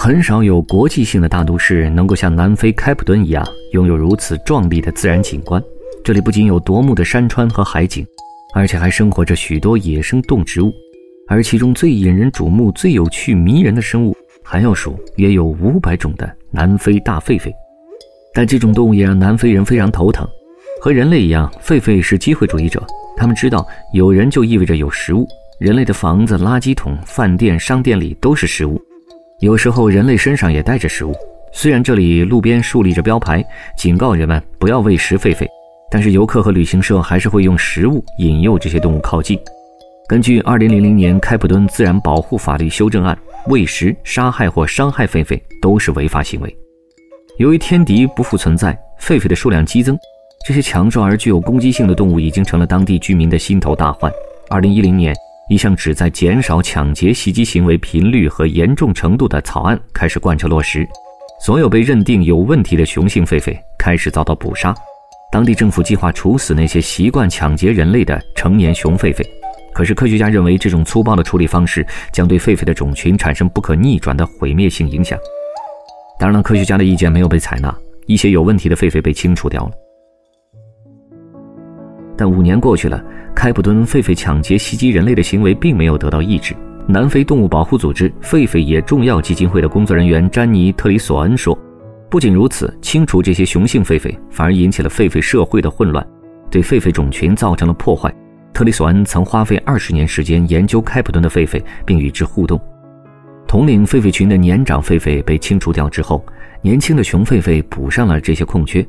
很少有国际性的大都市能够像南非开普敦一样拥有如此壮丽的自然景观。这里不仅有夺目的山川和海景，而且还生活着许多野生动植物。而其中最引人瞩目、最有趣迷人的生物，还要数约有五百种的南非大狒狒。但这种动物也让南非人非常头疼。和人类一样，狒狒是机会主义者。他们知道有人就意味着有食物，人类的房子、垃圾桶、饭店、商店里都是食物。有时候人类身上也带着食物，虽然这里路边竖立着标牌，警告人们不要喂食狒狒，但是游客和旅行社还是会用食物引诱这些动物靠近。根据2000年开普敦自然保护法律修正案，喂食、杀害或伤害狒狒都是违法行为。由于天敌不复存在，狒狒的数量激增，这些强壮而具有攻击性的动物已经成了当地居民的心头大患。2010年。一项旨在减少抢劫袭击行为频率和严重程度的草案开始贯彻落实，所有被认定有问题的雄性狒狒开始遭到捕杀。当地政府计划处死那些习惯抢劫人类的成年雄狒狒，可是科学家认为这种粗暴的处理方式将对狒狒的种群产生不可逆转的毁灭性影响。当然了，科学家的意见没有被采纳，一些有问题的狒狒被清除掉了。但五年过去了。开普敦狒狒抢劫袭击人类的行为并没有得到抑制。南非动物保护组织狒狒野重要基金会的工作人员詹妮·特里索恩说：“不仅如此，清除这些雄性狒狒反而引起了狒狒社会的混乱，对狒狒种群造成了破坏。”特里索恩曾花费二十年时间研究开普敦的狒狒，并与之互动。统领狒狒群的年长狒狒被清除掉之后，年轻的雄狒狒补上了这些空缺，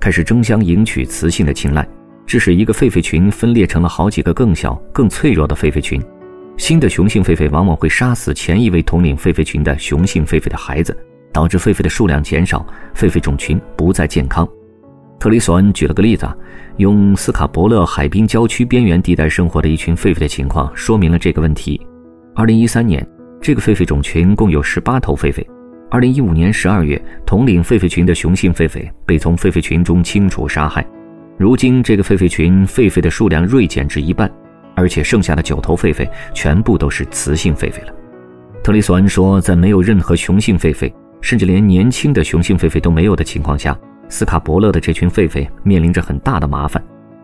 开始争相迎娶雌性的青睐。致使一个狒狒群分裂成了好几个更小、更脆弱的狒狒群。新的雄性狒狒往往会杀死前一位统领狒狒群的雄性狒狒的孩子，导致狒狒的数量减少，狒狒种群不再健康。特里索恩举了个例子，用斯卡伯勒海滨郊区边缘地带生活的一群狒狒的情况，说明了这个问题。2013年，这个狒狒种群共有18头狒狒。2015年12月，统领狒狒群的雄性狒狒被从狒狒群中清除杀害。如今，这个狒狒群狒狒的数量锐减至一半，而且剩下的九头狒狒全部都是雌性狒狒了。特里索恩说，在没有任何雄性狒狒，甚至连年轻的雄性狒狒都没有的情况下，斯卡伯勒的这群狒狒面临着很大的麻烦。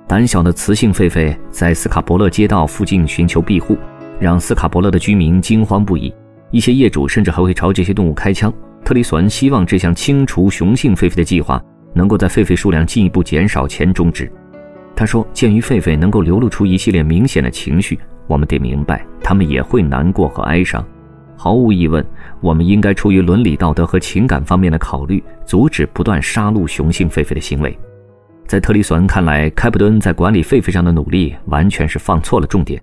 胆小的雌性狒狒在斯卡伯勒街道附近寻求庇护，让斯卡伯勒的居民惊慌不已。一些业主甚至还会朝这些动物开枪。特里索恩希望这项清除雄性狒狒的计划。能够在狒狒数量进一步减少前终止。他说：“鉴于狒狒能够流露出一系列明显的情绪，我们得明白，它们也会难过和哀伤。毫无疑问，我们应该出于伦理道德和情感方面的考虑，阻止不断杀戮雄性狒狒的行为。”在特里索恩看来，开普敦在管理狒狒上的努力完全是放错了重点。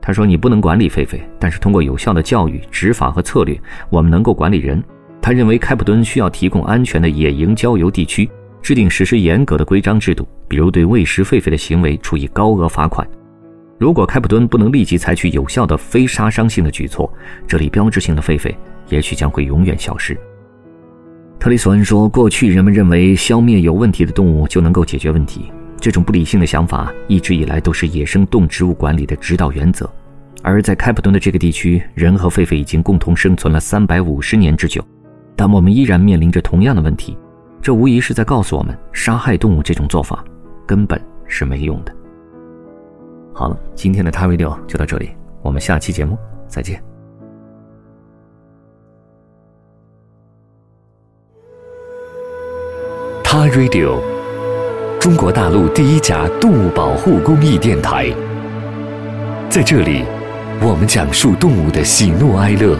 他说：“你不能管理狒狒，但是通过有效的教育、执法和策略，我们能够管理人。”他认为开普敦需要提供安全的野营郊游地区。制定实施严格的规章制度，比如对喂食狒狒的行为处以高额罚款。如果开普敦不能立即采取有效的非杀伤性的举措，这里标志性的狒狒也许将会永远消失。特里索恩说：“过去人们认为消灭有问题的动物就能够解决问题，这种不理性的想法一直以来都是野生动植物管理的指导原则。而在开普敦的这个地区，人和狒狒已经共同生存了三百五十年之久，但我们依然面临着同样的问题。”这无疑是在告诉我们，杀害动物这种做法根本是没用的。好了，今天的 t Radio 就到这里，我们下期节目再见。他 Radio，中国大陆第一家动物保护公益电台，在这里，我们讲述动物的喜怒哀乐，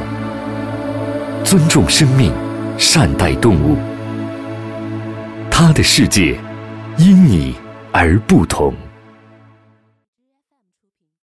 尊重生命，善待动物。他的世界因你而不同。